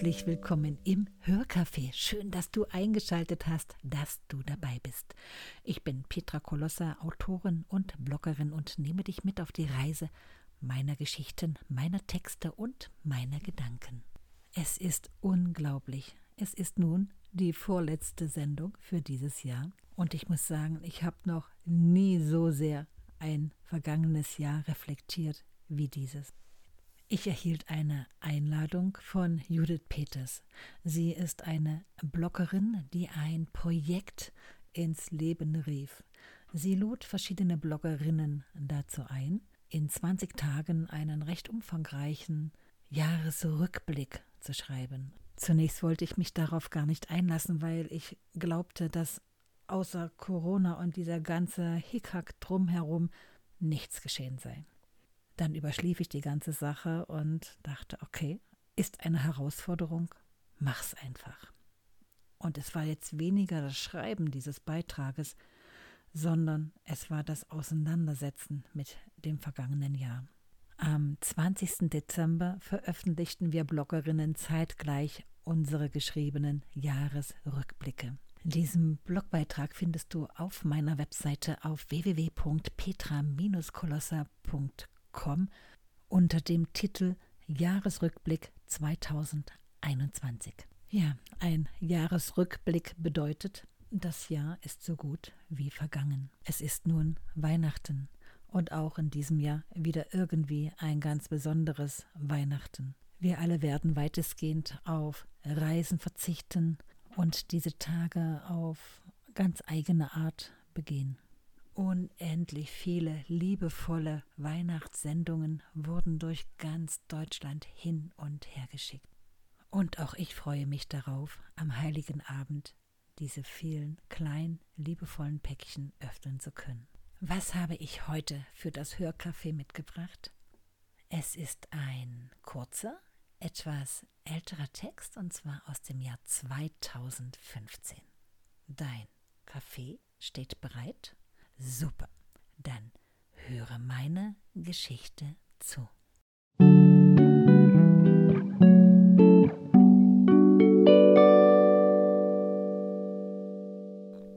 willkommen im Hörcafé. Schön, dass du eingeschaltet hast, dass du dabei bist. Ich bin Petra Kolossa, Autorin und Bloggerin und nehme dich mit auf die Reise meiner Geschichten, meiner Texte und meiner Gedanken. Es ist unglaublich. Es ist nun die vorletzte Sendung für dieses Jahr und ich muss sagen, ich habe noch nie so sehr ein vergangenes Jahr reflektiert wie dieses. Ich erhielt eine Einladung von Judith Peters. Sie ist eine Bloggerin, die ein Projekt ins Leben rief. Sie lud verschiedene Bloggerinnen dazu ein, in 20 Tagen einen recht umfangreichen Jahresrückblick zu schreiben. Zunächst wollte ich mich darauf gar nicht einlassen, weil ich glaubte, dass außer Corona und dieser ganze Hickhack drumherum nichts geschehen sei. Dann überschlief ich die ganze Sache und dachte, okay, ist eine Herausforderung, mach's einfach. Und es war jetzt weniger das Schreiben dieses Beitrages, sondern es war das Auseinandersetzen mit dem vergangenen Jahr. Am 20. Dezember veröffentlichten wir Bloggerinnen zeitgleich unsere geschriebenen Jahresrückblicke. Diesen Blogbeitrag findest du auf meiner Webseite auf www.petra-kolossa.com www.ftf.com unter dem Titel Jahresrückblick 2021. Ja, ein Jahresrückblick bedeutet, das Jahr ist so gut wie vergangen. Es ist nun Weihnachten und auch in diesem Jahr wieder irgendwie ein ganz besonderes Weihnachten. Wir alle werden weitestgehend auf Reisen verzichten und diese Tage auf ganz eigene Art begehen. Unendlich viele liebevolle Weihnachtssendungen wurden durch ganz Deutschland hin und her geschickt. Und auch ich freue mich darauf, am heiligen Abend diese vielen kleinen, liebevollen Päckchen öffnen zu können. Was habe ich heute für das Hörcafé mitgebracht? Es ist ein kurzer, etwas älterer Text und zwar aus dem Jahr 2015. Dein Kaffee steht bereit Super. Dann höre meine Geschichte zu.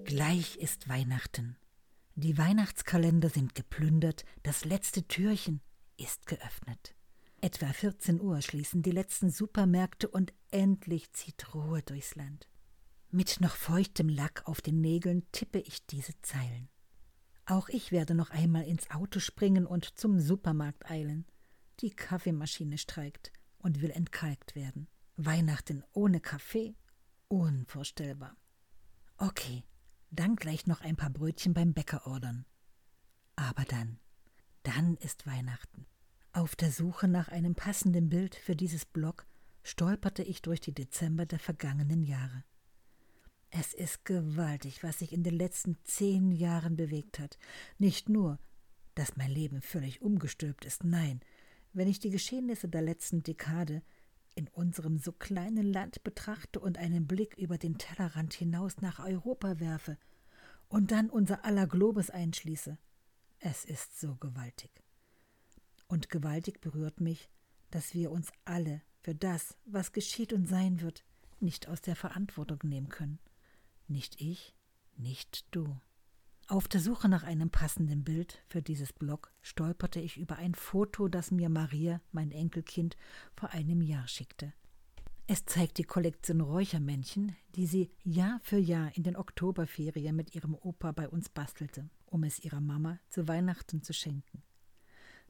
Gleich ist Weihnachten. Die Weihnachtskalender sind geplündert, das letzte Türchen ist geöffnet. Etwa 14 Uhr schließen die letzten Supermärkte und endlich zieht Ruhe durchs Land. Mit noch feuchtem Lack auf den Nägeln tippe ich diese Zeilen. Auch ich werde noch einmal ins Auto springen und zum Supermarkt eilen. Die Kaffeemaschine streikt und will entkalkt werden. Weihnachten ohne Kaffee? Unvorstellbar. Okay, dann gleich noch ein paar Brötchen beim Bäcker ordern. Aber dann, dann ist Weihnachten. Auf der Suche nach einem passenden Bild für dieses Blog stolperte ich durch die Dezember der vergangenen Jahre. Es ist gewaltig, was sich in den letzten zehn Jahren bewegt hat. Nicht nur, dass mein Leben völlig umgestülpt ist, nein, wenn ich die Geschehnisse der letzten Dekade in unserem so kleinen Land betrachte und einen Blick über den Tellerrand hinaus nach Europa werfe und dann unser aller Globus einschließe. Es ist so gewaltig. Und gewaltig berührt mich, dass wir uns alle für das, was geschieht und sein wird, nicht aus der Verantwortung nehmen können. Nicht ich, nicht du. Auf der Suche nach einem passenden Bild für dieses Blog stolperte ich über ein Foto, das mir Maria, mein Enkelkind, vor einem Jahr schickte. Es zeigt die Kollektion Räuchermännchen, die sie Jahr für Jahr in den Oktoberferien mit ihrem Opa bei uns bastelte, um es ihrer Mama zu Weihnachten zu schenken.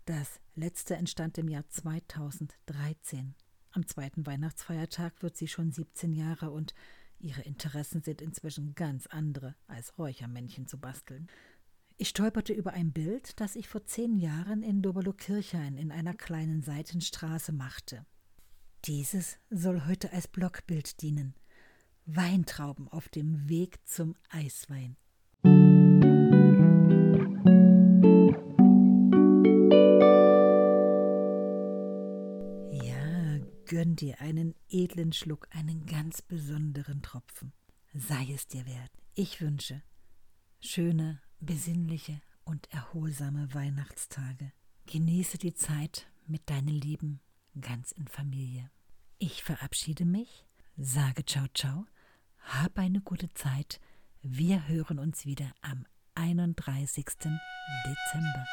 Das letzte entstand im Jahr 2013. Am zweiten Weihnachtsfeiertag wird sie schon 17 Jahre und Ihre Interessen sind inzwischen ganz andere, als Räuchermännchen zu basteln. Ich stolperte über ein Bild, das ich vor zehn Jahren in Doberlo-Kirchhain in einer kleinen Seitenstraße machte. Dieses soll heute als Blockbild dienen. Weintrauben auf dem Weg zum Eiswein. Gönn dir einen edlen Schluck, einen ganz besonderen Tropfen. Sei es dir wert. Ich wünsche schöne, besinnliche und erholsame Weihnachtstage. Genieße die Zeit mit deinen Lieben ganz in Familie. Ich verabschiede mich, sage ciao ciao, hab eine gute Zeit. Wir hören uns wieder am 31. Dezember.